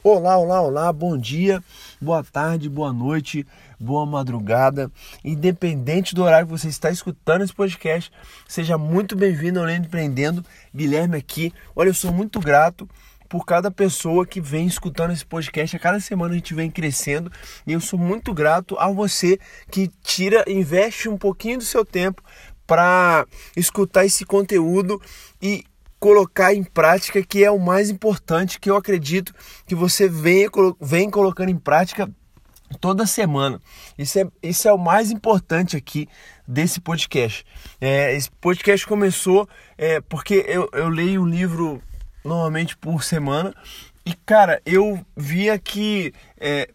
Olá, olá, olá, bom dia, boa tarde, boa noite, boa madrugada. Independente do horário que você está escutando esse podcast, seja muito bem-vindo ao Lendo Empreendendo. Guilherme aqui. Olha, eu sou muito grato por cada pessoa que vem escutando esse podcast. A cada semana a gente vem crescendo e eu sou muito grato a você que tira, investe um pouquinho do seu tempo para escutar esse conteúdo e colocar em prática, que é o mais importante, que eu acredito que você venha, vem colocando em prática toda semana. Isso é, isso é o mais importante aqui desse podcast. É, esse podcast começou é, porque eu, eu leio um livro normalmente por semana e, cara, eu via que é,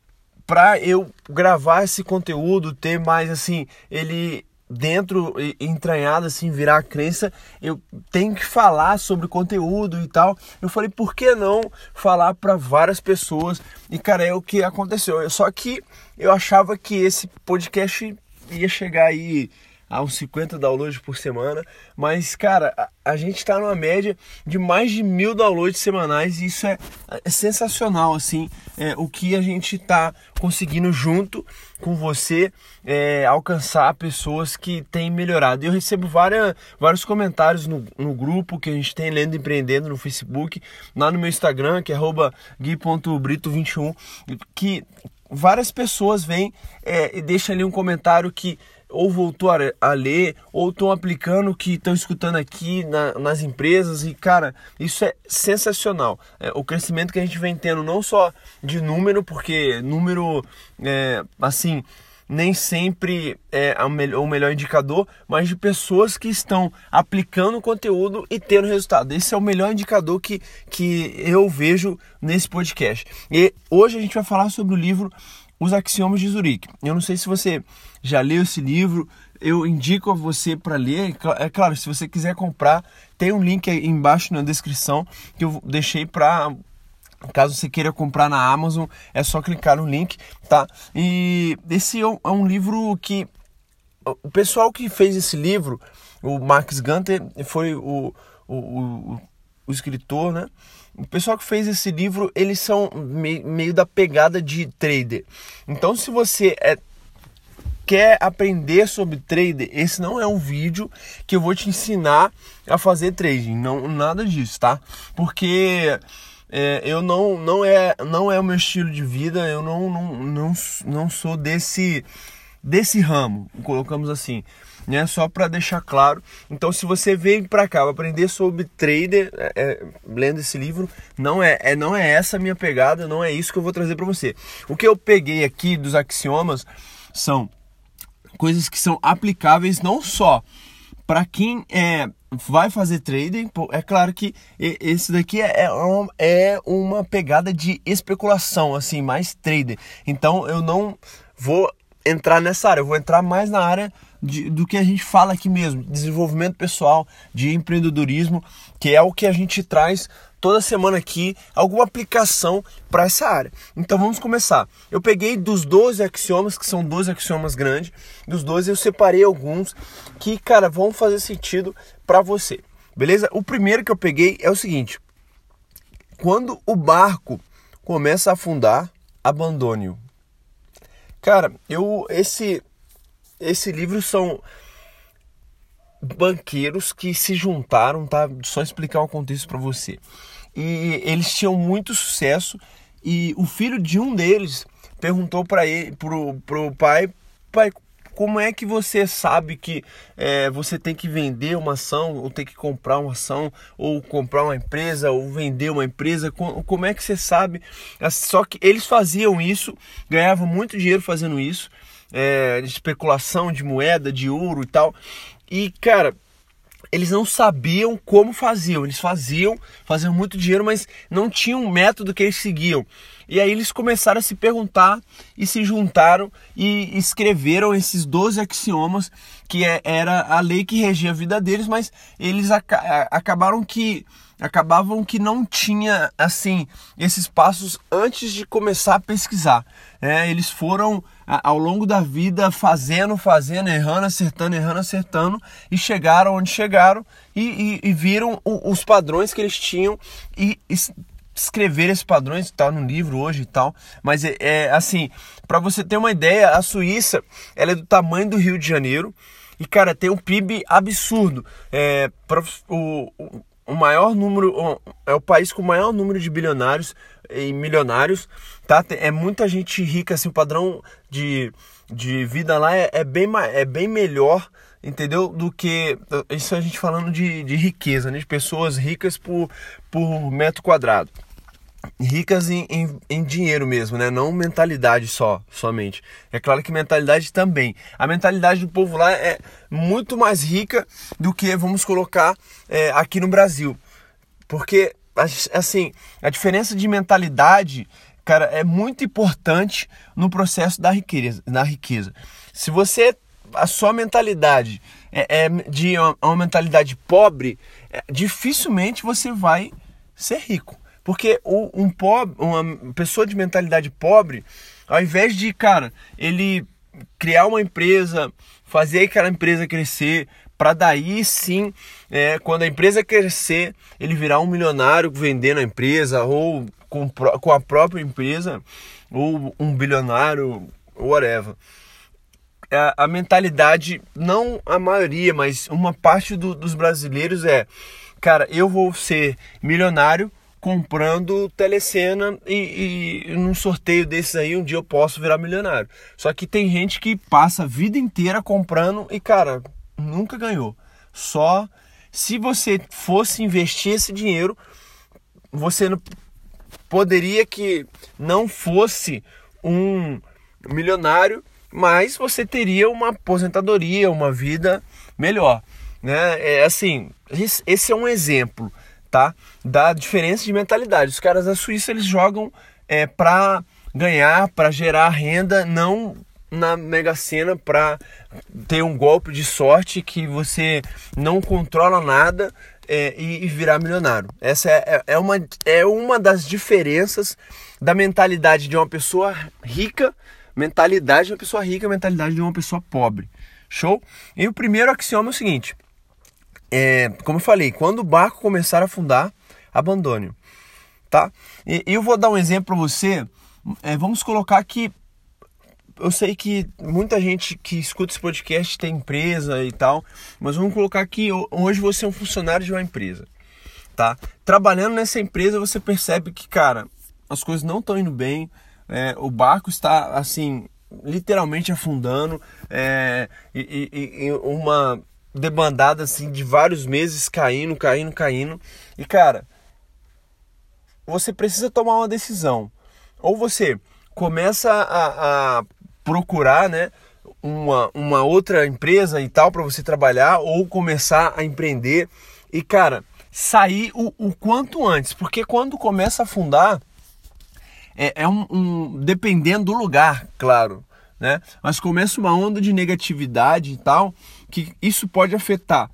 para eu gravar esse conteúdo, ter mais assim, ele dentro, entranhado assim, virar a crença, eu tenho que falar sobre conteúdo e tal. Eu falei, por que não falar para várias pessoas? E cara, é o que aconteceu. Só que eu achava que esse podcast ia chegar aí a uns 50 downloads por semana, mas cara, a, a gente está numa média de mais de mil downloads semanais e isso é, é sensacional, assim, é, o que a gente está conseguindo junto com você é, alcançar pessoas que têm melhorado. Eu recebo várias, vários comentários no, no grupo que a gente tem Lendo Empreendendo no Facebook, lá no meu Instagram, que é gui.brito21, que várias pessoas vêm é, e deixam ali um comentário que ou voltou a, a ler, ou estão aplicando o que estão escutando aqui na, nas empresas. E, cara, isso é sensacional. É, o crescimento que a gente vem tendo, não só de número, porque número, é, assim, nem sempre é o melhor indicador, mas de pessoas que estão aplicando o conteúdo e tendo resultado. Esse é o melhor indicador que, que eu vejo nesse podcast. E hoje a gente vai falar sobre o livro Os Axiomas de Zurique. Eu não sei se você já leu esse livro, eu indico a você para ler. É claro, se você quiser comprar, tem um link aí embaixo na descrição que eu deixei para Caso você queira comprar na Amazon, é só clicar no link, tá? E esse é um é livro que o pessoal que fez esse livro, o Max Gunter, foi o, o, o, o escritor, né? O pessoal que fez esse livro, eles são meio, da pegada de trader. Então, se você é quer aprender sobre trader, esse não é um vídeo que eu vou te ensinar a fazer trading, não nada disso, tá? Porque é, eu não não é não é o meu estilo de vida, eu não não, não, não sou desse desse ramo, colocamos assim, né? Só para deixar claro. Então, se você vem para cá aprender sobre trader, é, é, lendo esse livro, não é, é não é essa a minha pegada, não é isso que eu vou trazer para você. O que eu peguei aqui dos axiomas são coisas que são aplicáveis não só para quem é, vai fazer trading, é claro que esse daqui é, é, é uma pegada de especulação, assim, mais trader. Então eu não vou entrar nessa área, eu vou entrar mais na área de, do que a gente fala aqui mesmo, desenvolvimento pessoal, de empreendedorismo, que é o que a gente traz toda semana aqui alguma aplicação para essa área. Então vamos começar. Eu peguei dos 12 axiomas, que são 12 axiomas grandes, dos 12 eu separei alguns que, cara, vão fazer sentido para você. Beleza? O primeiro que eu peguei é o seguinte: quando o barco começa a afundar, abandone-o. Cara, eu esse esse livro são banqueiros que se juntaram, tá? Só explicar o contexto para você e eles tinham muito sucesso e o filho de um deles perguntou para ele pro, pro pai pai como é que você sabe que é, você tem que vender uma ação ou tem que comprar uma ação ou comprar uma empresa ou vender uma empresa como é que você sabe só que eles faziam isso ganhavam muito dinheiro fazendo isso é, de especulação de moeda de ouro e tal e cara eles não sabiam como faziam. Eles faziam, faziam muito dinheiro, mas não tinham um método que eles seguiam. E aí eles começaram a se perguntar e se juntaram e escreveram esses 12 axiomas, que é, era a lei que regia a vida deles, mas eles acabaram que acabavam que não tinha assim esses passos antes de começar a pesquisar. É, eles foram ao longo da vida fazendo, fazendo, errando, acertando, errando, acertando e chegaram onde chegaram e, e, e viram os padrões que eles tinham e, e descrever esses padrões, está no livro hoje e tal, mas é, é assim, para você ter uma ideia, a Suíça, ela é do tamanho do Rio de Janeiro e cara, tem um PIB absurdo. É, o, o maior número, é o país com o maior número de bilionários e milionários, tá? É muita gente rica, assim, o padrão de, de vida lá é, é bem, é bem melhor entendeu? Do que isso a gente falando de, de riqueza, né? de pessoas ricas por, por metro quadrado. Ricas em, em, em, dinheiro mesmo, né? Não mentalidade só, somente. É claro que mentalidade também. A mentalidade do povo lá é muito mais rica do que vamos colocar é, aqui no Brasil. Porque, assim, a diferença de mentalidade, cara, é muito importante no processo da riqueza. Da riqueza. Se você a sua mentalidade é, é de uma, uma, mentalidade pobre, é, dificilmente você vai ser rico. Porque um pobre, uma pessoa de mentalidade pobre, ao invés de, cara, ele criar uma empresa, fazer aquela empresa crescer, para daí sim, é, quando a empresa crescer, ele virar um milionário vendendo a empresa ou com, com a própria empresa, ou um bilionário, whatever. A, a mentalidade, não a maioria, mas uma parte do, dos brasileiros é, cara, eu vou ser milionário comprando telecena e, e num sorteio desses aí um dia eu posso virar milionário. Só que tem gente que passa a vida inteira comprando e, cara, nunca ganhou. Só se você fosse investir esse dinheiro, você não poderia que não fosse um milionário mas você teria uma aposentadoria, uma vida melhor. Né? É assim, esse é um exemplo tá? da diferença de mentalidade. Os caras da Suíça eles jogam é, para ganhar, para gerar renda, não na Mega Sena para ter um golpe de sorte que você não controla nada é, e, e, virar milionário. Essa é, é, é, uma, é uma das diferenças da mentalidade de uma pessoa rica mentalidade de uma pessoa rica, mentalidade de uma pessoa pobre. Show? E o primeiro axioma é o seguinte: é, como eu falei, quando o barco começar a afundar, abandone. Tá? E, eu vou dar um exemplo para você. É, vamos colocar que eu sei que muita gente que escuta esse podcast tem empresa e tal, mas vamos colocar que hoje você é um funcionário de uma empresa, tá? Trabalhando nessa empresa você percebe que, cara, as coisas não estão indo bem, é, o barco está assim literalmente afundando é, e, e, e, uma debandada assim de vários meses caindo, caindo, caindo. E cara você precisa tomar uma decisão. Ou você começa a, a procurar né uma, uma outra empresa e tal para você trabalhar ou começar a empreender. E cara sair o, o quanto antes. Porque quando começa a afundar é, é um, um, dependendo do lugar, claro, né? Mas começa uma onda de negatividade e tal, que isso pode afetar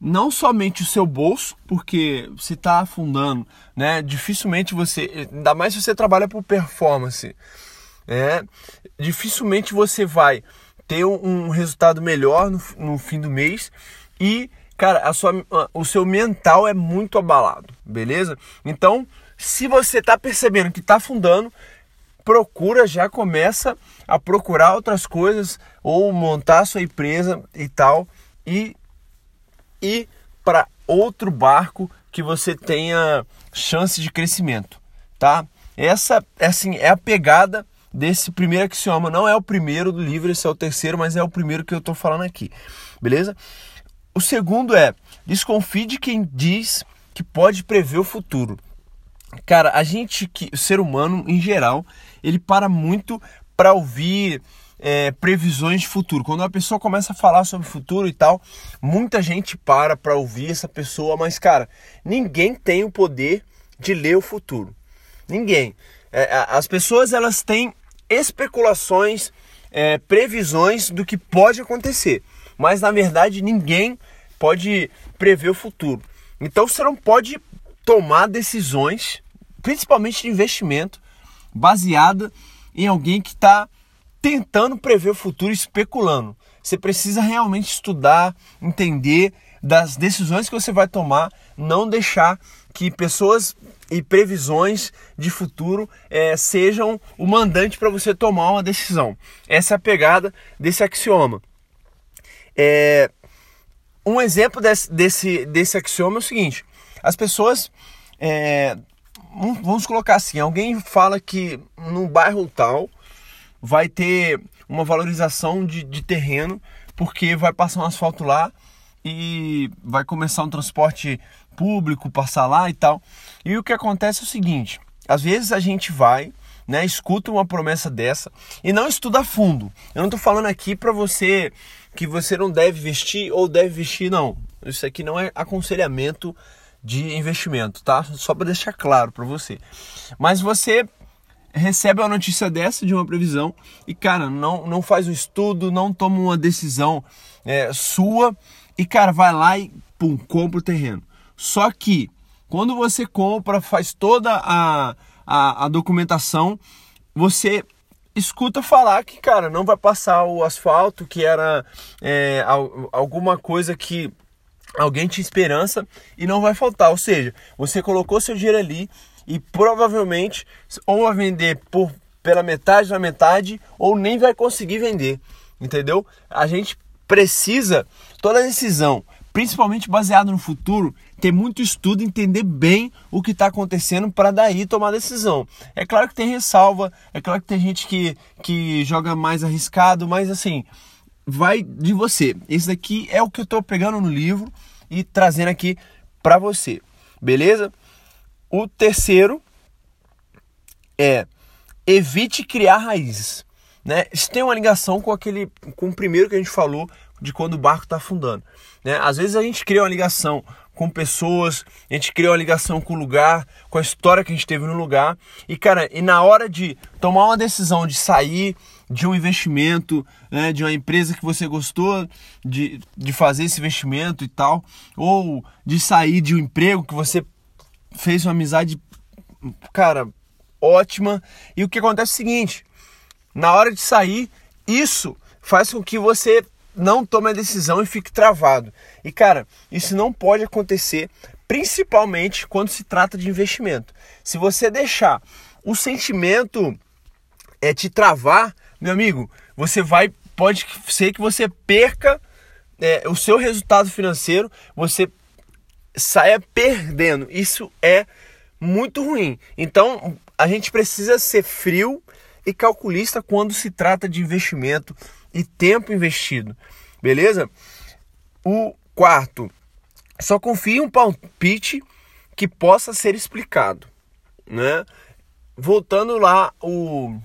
não somente o seu bolso, porque se está afundando, né? Dificilmente você, ainda mais se você trabalha por performance, é, dificilmente você vai ter um, um resultado melhor no, no, fim do mês e, cara, a sua, o seu mental é muito abalado, beleza? Então, se você está percebendo que está afundando, procura, já começa a procurar outras coisas ou montar sua empresa e tal e ir para outro barco que você tenha chance de crescimento, tá? Essa assim é a pegada desse primeiro axioma. Não é o primeiro do livro, esse é o terceiro, mas é o primeiro que eu estou falando aqui, beleza? O segundo é desconfie de quem diz que pode prever o futuro. Cara, a gente, que, o ser humano em geral, ele para muito para ouvir é, previsões de futuro. Quando a pessoa começa a falar sobre futuro e tal, muita gente para para ouvir essa pessoa, mas cara, ninguém tem o poder de ler o futuro. Ninguém. É, as pessoas elas têm especulações, é, previsões do que pode acontecer, mas na verdade ninguém pode prever o futuro. Então você não pode tomar decisões, principalmente de investimento, baseada em alguém que está tentando prever o futuro, especulando. Você precisa realmente estudar, entender das decisões que você vai tomar, não deixar que pessoas e previsões de futuro é, sejam o mandante para você tomar uma decisão. Essa é a pegada desse axioma. É, um exemplo desse, desse, desse axioma é o seguinte: as pessoas. É, vamos colocar assim: alguém fala que num bairro tal vai ter uma valorização de, de terreno porque vai passar um asfalto lá e vai começar um transporte público passar lá e tal. E o que acontece é o seguinte: às vezes a gente vai, né, escuta uma promessa dessa e não estuda a fundo. Eu não estou falando aqui para você que você não deve vestir ou deve vestir, não. Isso aqui não é aconselhamento de investimento, tá? Só para deixar claro para você. Mas você recebe uma notícia dessa de uma previsão e cara não não faz um estudo, não toma uma decisão é, sua e cara vai lá e pum compra o terreno. Só que quando você compra, faz toda a, a, a documentação, você escuta falar que, cara, não vai passar o asfalto, que era é, alguma coisa que alguém tinha esperança e não vai faltar. Ou seja, você colocou seu dinheiro ali e provavelmente ou vai vender por, pela metade da metade ou nem vai conseguir vender. Entendeu? A gente precisa, toda decisão, principalmente baseado no futuro, ter muito estudo, entender bem o que está acontecendo para daí tomar decisão. É claro que tem ressalva, é claro que tem gente que, que joga mais arriscado, mas assim, vai de você. Esse daqui é o que eu estou pegando no livro e trazendo aqui para você, beleza? O terceiro é evite criar raízes. Né? Isso tem uma ligação com aquele, com o primeiro que a gente falou de quando o barco está afundando. Né? Às vezes a gente cria uma ligação com pessoas, a gente cria uma ligação com o lugar, com a história que a gente teve no lugar. E cara, e na hora de tomar uma decisão de sair de um investimento, né, de uma empresa que você gostou de, de fazer esse investimento e tal, ou de sair de um emprego que você fez uma amizade, cara, ótima. E o que acontece é o seguinte: na hora de sair, isso faz com que você não tome a decisão e fique travado. E cara, isso não pode acontecer, principalmente quando se trata de investimento. Se você deixar o sentimento é te travar, meu amigo, você vai pode ser que você perca é, o seu resultado financeiro, você saia perdendo. Isso é muito ruim. Então, a gente precisa ser frio e calculista quando se trata de investimento e tempo investido. Beleza? O quarto, só confie em um palpite que possa ser explicado, né? Voltando lá o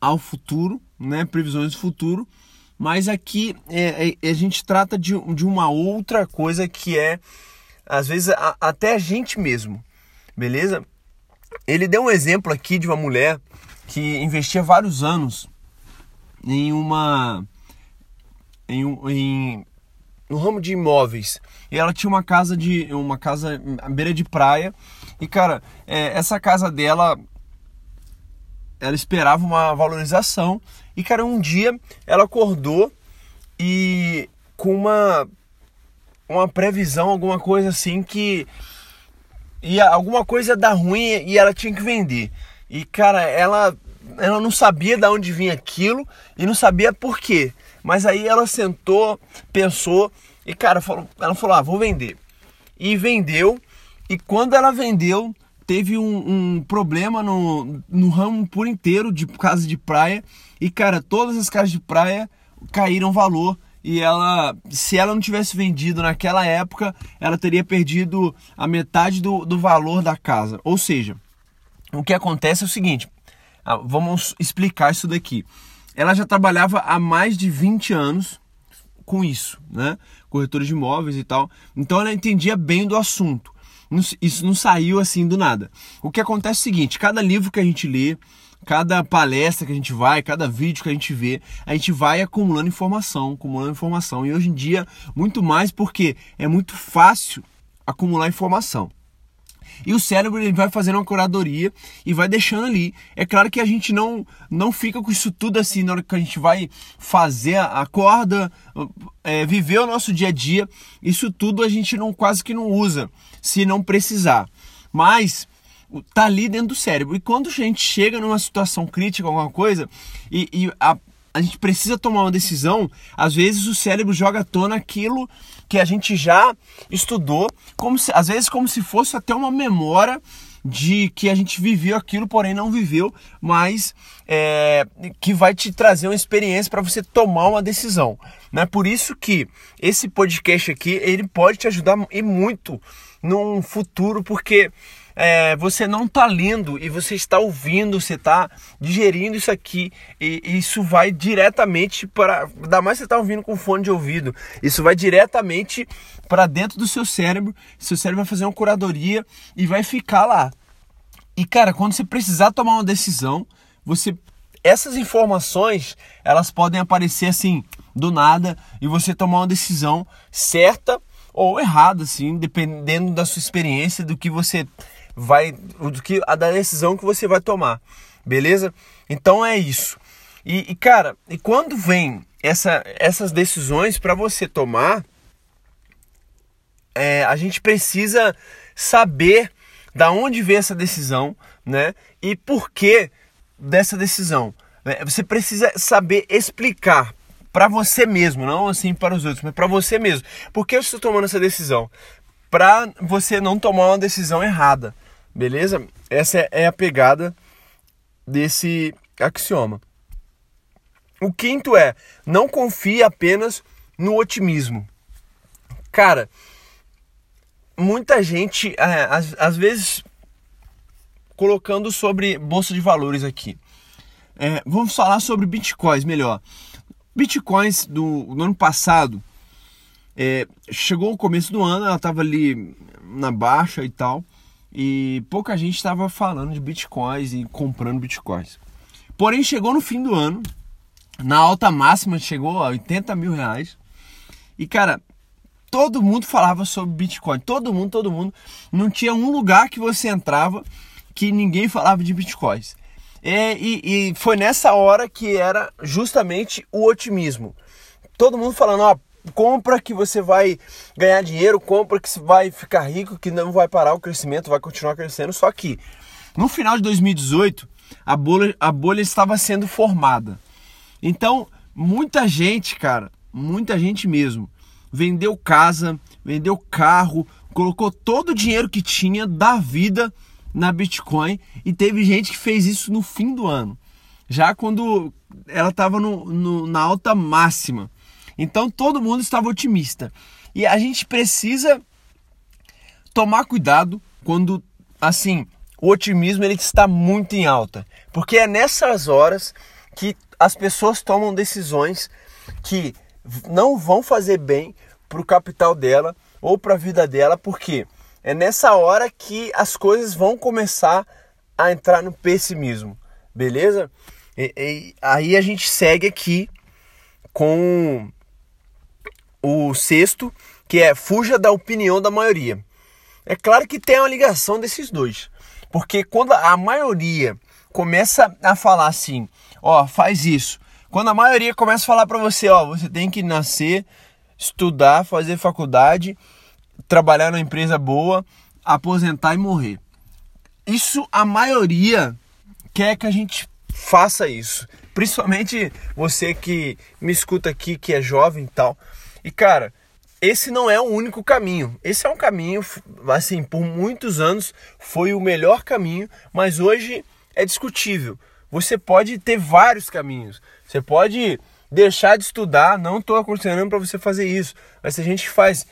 ao futuro, né? Previsões do futuro, mas aqui é, é, a gente trata de, de uma outra coisa que é às vezes a, até a gente mesmo, beleza? Ele deu um exemplo aqui de uma mulher que investia vários anos em uma em, em no ramo de imóveis e ela tinha uma casa de uma casa à beira de praia e cara é, essa casa dela ela esperava uma valorização e cara um dia ela acordou e com uma uma previsão alguma coisa assim que ia alguma coisa dar ruim e ela tinha que vender e cara ela ela não sabia de onde vinha aquilo e não sabia por quê. Mas aí ela sentou, pensou e, cara, falou, ela falou: ah, vou vender. E vendeu. E quando ela vendeu, teve um, um, problema no, no ramo por inteiro de casa de praia. E, cara, todas as casas de praia caíram valor. E ela, se ela não tivesse vendido naquela época, ela teria perdido a metade do, do valor da casa. Ou seja, o que acontece é o seguinte: ah, vamos explicar isso daqui. Ela já trabalhava há mais de 20 anos com isso, né? Corretora de imóveis e tal. Então ela entendia bem do assunto. Isso não saiu assim do nada. O que acontece é o seguinte: cada livro que a gente lê, cada palestra que a gente vai, cada vídeo que a gente vê, a gente vai acumulando informação, acumulando informação. E hoje em dia, muito mais porque é muito fácil acumular informação. E o cérebro ele vai fazendo uma curadoria e vai deixando ali. É claro que a gente não não fica com isso tudo assim na hora que a gente vai fazer, acorda, é, viver o nosso dia a dia. Isso tudo a gente não quase que não usa, se não precisar. mas tá ali dentro do cérebro. E quando a gente chega numa situação crítica, alguma coisa, e, e a, a gente precisa tomar uma decisão, às vezes o cérebro joga à tona aquilo que a gente já estudou, como se, às vezes como se fosse até uma memória de que a gente viveu aquilo, porém não viveu, mas é, que vai te trazer uma experiência para você tomar uma decisão. Né? Por isso que esse podcast aqui ele pode te ajudar e muito num futuro, porque é, você não está lendo e você está ouvindo, você está digerindo isso aqui e isso vai diretamente para. Ainda mais você está ouvindo com fone de ouvido, isso vai diretamente para dentro do seu cérebro. Seu cérebro vai fazer uma curadoria e vai ficar lá. E cara, quando você precisar tomar uma decisão, você essas informações elas podem aparecer assim do nada e você tomar uma decisão certa ou errada, assim, dependendo da sua experiência, do que você vai do que a da decisão que você vai tomar, beleza? Então é isso. E, e cara, e quando vem essa, essas decisões para você tomar, é, a gente precisa saber da onde vem essa decisão, né? E por que dessa decisão. É, você precisa saber explicar para você mesmo, não assim para os outros, mas para você mesmo. Por que eu estou tomando essa decisão? Para você não tomar uma decisão errada. Beleza? Essa é a pegada desse axioma. O quinto é: não confie apenas no otimismo. Cara, muita gente, é, às, às, vezes, colocando sobre bolsa de valores aqui. É, vamos falar sobre bitcoins melhor. Bitcoins do, do ano passado é, chegou o começo do ano, ela estava ali na baixa e tal e pouca gente estava falando de bitcoins e comprando bitcoins. Porém, chegou no fim do ano, na alta máxima, chegou a 80 mil reais. E cara, todo mundo falava sobre bitcoin, todo mundo, todo mundo. Não tinha um lugar que você entrava que ninguém falava de bitcoins. É, e, e, foi nessa hora que era justamente o otimismo. Todo mundo falando, ó, compra que você vai ganhar dinheiro, compra que você vai ficar rico, que não vai parar o crescimento, vai continuar crescendo. Só que no final de 2018, a bolha, a bolha estava sendo formada. Então, muita gente, cara, muita gente mesmo, vendeu casa, vendeu carro, colocou todo o dinheiro que tinha da vida na Bitcoin e teve gente que fez isso no fim do ano, já quando ela estava na alta máxima. Então todo mundo estava otimista. E a gente precisa tomar cuidado quando, assim, o otimismo ele está muito em alta, porque é nessas horas que as pessoas tomam decisões que não vão fazer bem para o capital dela ou para a vida dela, porque é nessa hora que as coisas vão começar a entrar no pessimismo, beleza? E, e, aí a gente segue aqui com o sexto, que é fuja da opinião da maioria. É claro que tem uma ligação desses dois, porque quando a maioria começa a falar assim, ó, faz isso. Quando a maioria começa a falar para você, ó, você tem que nascer, estudar, fazer faculdade, trabalhar numa empresa boa, aposentar e morrer. Isso a maioria quer que a gente faça isso. Principalmente você que me escuta aqui, que é jovem e tal. E cara, esse não é o único caminho. Esse é um caminho, assim, por muitos anos foi o melhor caminho, mas hoje é discutível. Você pode ter vários caminhos. Você pode deixar de estudar, não estou aconselhando para você fazer isso. Mas a gente faz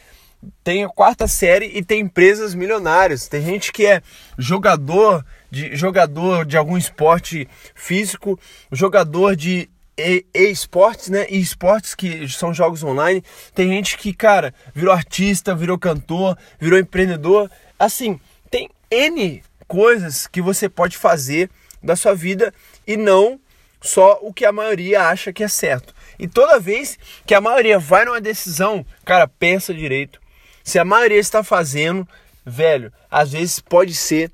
tem a quarta série e tem empresas milionárias. Tem gente que é jogador de jogador de algum esporte físico, jogador de e-esportes, né? E esportes que são jogos online. Tem gente que, cara, virou artista, virou cantor, virou empreendedor. Assim, tem N coisas que você pode fazer da sua vida e não só o que a maioria acha que é certo. E toda vez que a maioria vai numa decisão, cara, pensa direito. Se a maioria está fazendo, velho, às vezes pode ser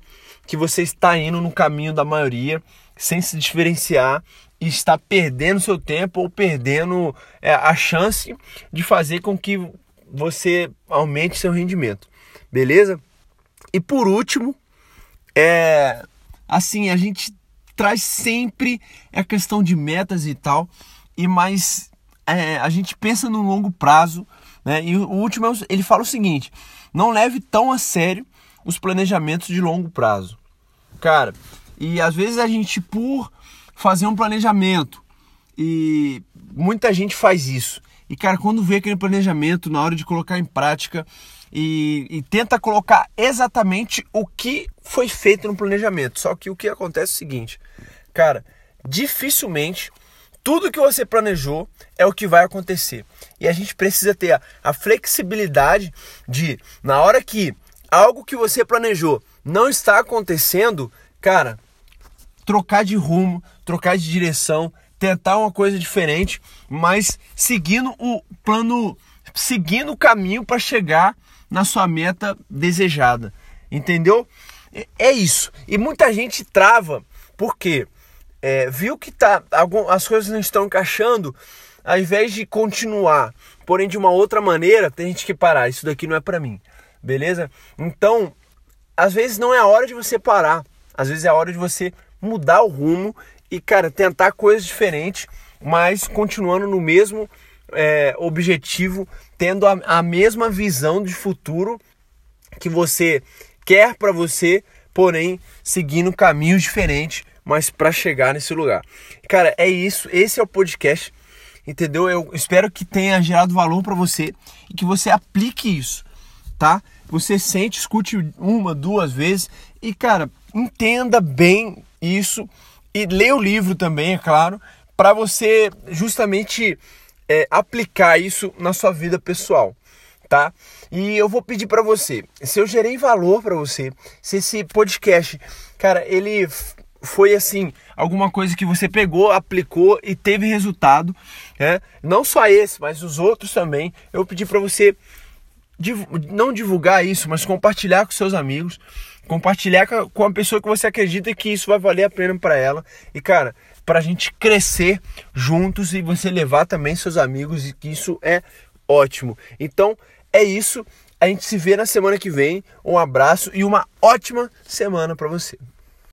que você está indo no caminho da maioria sem se diferenciar está perdendo seu tempo ou perdendo é, a chance de fazer com que você aumente seu rendimento. Beleza? E por último, é assim, a gente traz sempre a questão de metas e tal, e mais é, a gente pensa no longo prazo, né? E o último ele fala o seguinte: não leve tão a sério os planejamentos de longo prazo. Cara, e às vezes a gente por fazer um planejamento e muita gente faz isso. E cara, quando vê aquele planejamento na hora de colocar em prática e, e tenta colocar exatamente o que foi feito no planejamento. Só que o que acontece é o seguinte, cara, dificilmente tudo que você planejou é o que vai acontecer. E a gente precisa ter a, a, flexibilidade de, na hora que algo que você planejou não está acontecendo, cara, trocar de rumo, trocar de direção, tentar uma coisa diferente, mas seguindo o plano, seguindo o caminho para chegar na sua meta desejada. Entendeu? É isso. E muita gente trava porque é, viu que tá, as coisas não estão encaixando, ao invés de continuar, porém de uma outra maneira, tem gente que parar. Isso daqui não é para mim, beleza? Então, às vezes não é a hora de você parar, às vezes é a hora de você mudar o rumo e, cara, tentar coisas diferentes, mas continuando no mesmo é, objetivo, tendo a, a mesma visão de futuro que você quer para você, porém seguindo caminhos diferentes mas para chegar nesse lugar. Cara, é isso. Esse é o podcast, entendeu? Eu espero que tenha gerado valor para você e que você aplique isso, tá? Você sente, escute uma, duas vezes e, cara, entenda bem isso e lê o livro também, é claro, para você justamente é, aplicar isso na sua vida pessoal, tá? E eu vou pedir para você, se eu gerei valor para você, se esse podcast, cara, ele foi assim, alguma coisa que você pegou, aplicou e teve resultado, né? Não só esse, mas os outros também. Eu pedi para você não divulgar isso, mas compartilhar com seus amigos, compartilhar com a pessoa que você acredita que isso vai valer a pena para ela. E cara, para a gente crescer juntos e você levar também seus amigos e que isso é ótimo. Então, é isso. A gente se vê na semana que vem. Um abraço e uma ótima semana para você.